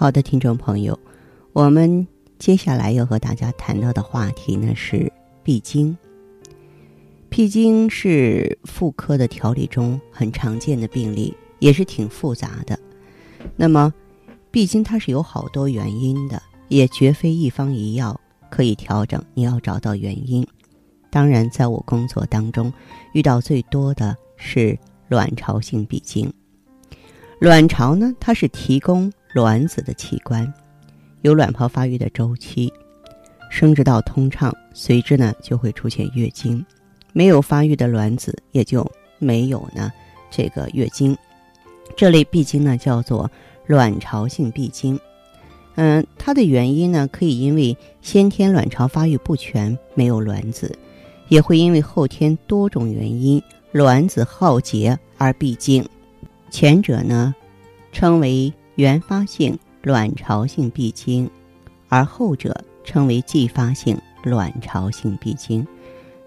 好的，听众朋友，我们接下来要和大家谈到的话题呢是闭经。闭经是妇科的调理中很常见的病例，也是挺复杂的。那么，闭经它是有好多原因的，也绝非一方一药可以调整。你要找到原因。当然，在我工作当中遇到最多的是卵巢性闭经。卵巢呢，它是提供卵子的器官，有卵泡发育的周期，生殖道通畅，随之呢就会出现月经。没有发育的卵子也就没有呢这个月经。这类闭经呢叫做卵巢性闭经。嗯，它的原因呢可以因为先天卵巢发育不全没有卵子，也会因为后天多种原因卵子耗竭而闭经。前者呢称为。原发性卵巢性闭经，而后者称为继发性卵巢性闭经，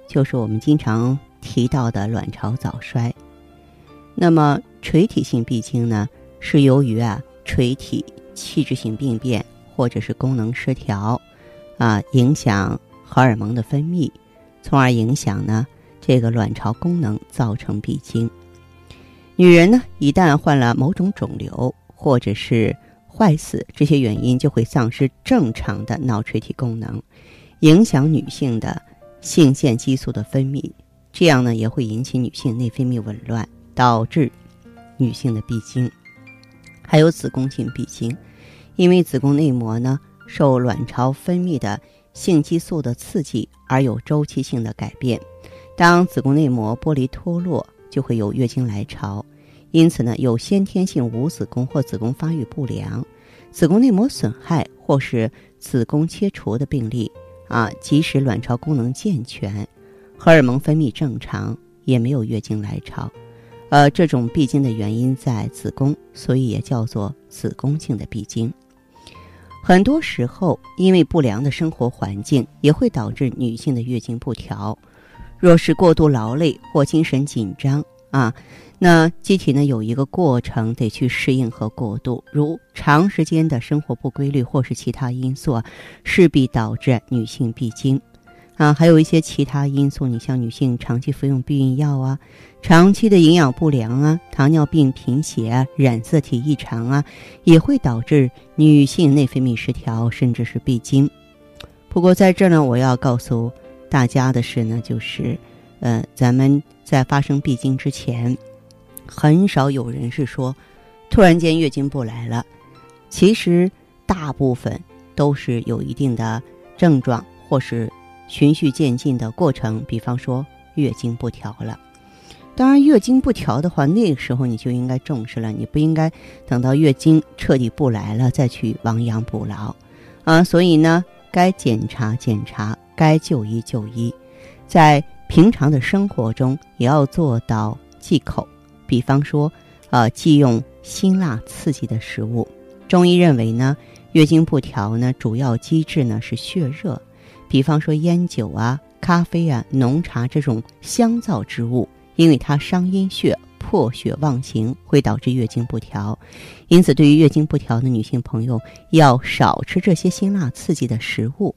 就是我们经常提到的卵巢早衰。那么垂体性闭经呢，是由于啊垂体器质性病变或者是功能失调，啊影响荷尔蒙的分泌，从而影响呢这个卵巢功能，造成闭经。女人呢一旦患了某种肿瘤。或者是坏死，这些原因就会丧失正常的脑垂体功能，影响女性的性腺激素的分泌，这样呢也会引起女性内分泌紊乱，导致女性的闭经。还有子宫颈闭经，因为子宫内膜呢受卵巢分泌的性激素的刺激而有周期性的改变，当子宫内膜剥离脱落，就会有月经来潮。因此呢，有先天性无子宫或子宫发育不良、子宫内膜损害或是子宫切除的病例啊，即使卵巢功能健全、荷尔蒙分泌正常，也没有月经来潮。呃，这种闭经的原因在子宫，所以也叫做子宫性的闭经。很多时候，因为不良的生活环境，也会导致女性的月经不调。若是过度劳累或精神紧张啊。那机体呢有一个过程得去适应和过渡，如长时间的生活不规律或是其他因素，势必导致女性闭经，啊，还有一些其他因素，你像女性长期服用避孕药啊，长期的营养不良啊，糖尿病、贫血啊，染色体异常啊，也会导致女性内分泌失调，甚至是闭经。不过在这呢，我要告诉大家的是呢，就是，呃，咱们在发生闭经之前。很少有人是说，突然间月经不来了。其实大部分都是有一定的症状，或是循序渐进的过程。比方说月经不调了，当然月经不调的话，那个时候你就应该重视了。你不应该等到月经彻底不来了再去亡羊补牢啊。所以呢，该检查检查，该就医就医，在平常的生活中也要做到忌口。比方说，呃，忌用辛辣刺激的食物。中医认为呢，月经不调呢，主要机制呢是血热。比方说烟酒啊、咖啡啊、浓茶这种香皂之物，因为它伤阴血、破血妄行，会导致月经不调。因此，对于月经不调的女性朋友，要少吃这些辛辣刺激的食物。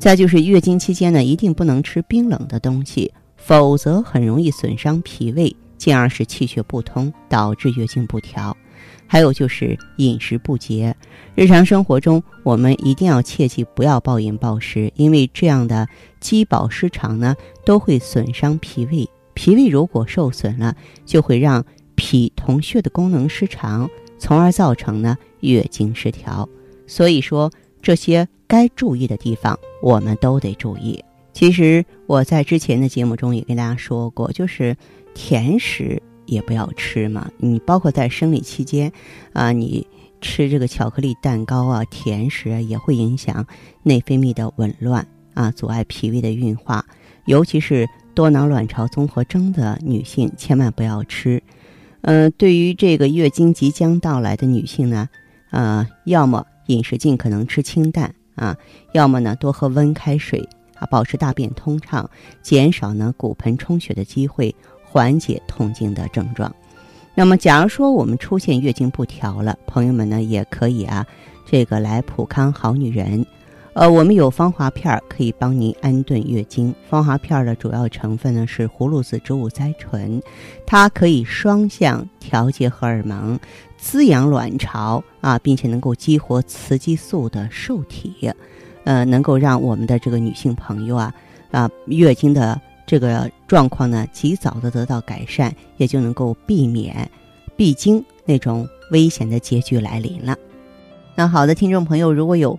再就是月经期间呢，一定不能吃冰冷的东西，否则很容易损伤脾胃。进而使气血不通，导致月经不调。还有就是饮食不节，日常生活中我们一定要切记不要暴饮暴食，因为这样的饥饱失常呢，都会损伤脾胃。脾胃如果受损了，就会让脾同血的功能失常，从而造成呢月经失调。所以说这些该注意的地方，我们都得注意。其实我在之前的节目中也跟大家说过，就是。甜食也不要吃嘛，你包括在生理期间，啊，你吃这个巧克力蛋糕啊、甜食啊，也会影响内分泌的紊乱啊，阻碍脾胃的运化。尤其是多囊卵巢综合征的女性，千万不要吃。呃，对于这个月经即将到来的女性呢，呃，要么饮食尽可能吃清淡啊，要么呢多喝温开水啊，保持大便通畅，减少呢骨盆充血的机会，缓解痛经的症状。那么，假如说我们出现月经不调了，朋友们呢也可以啊，这个来普康好女人。呃，我们有芳华片儿可以帮您安顿月经。芳华片儿的主要成分呢是葫芦籽植物甾醇，它可以双向调节荷尔蒙，滋养卵巢啊，并且能够激活雌激素的受体，呃，能够让我们的这个女性朋友啊啊月经的这个状况呢及早的得到改善，也就能够避免闭经那种危险的结局来临了。那好的，听众朋友，如果有。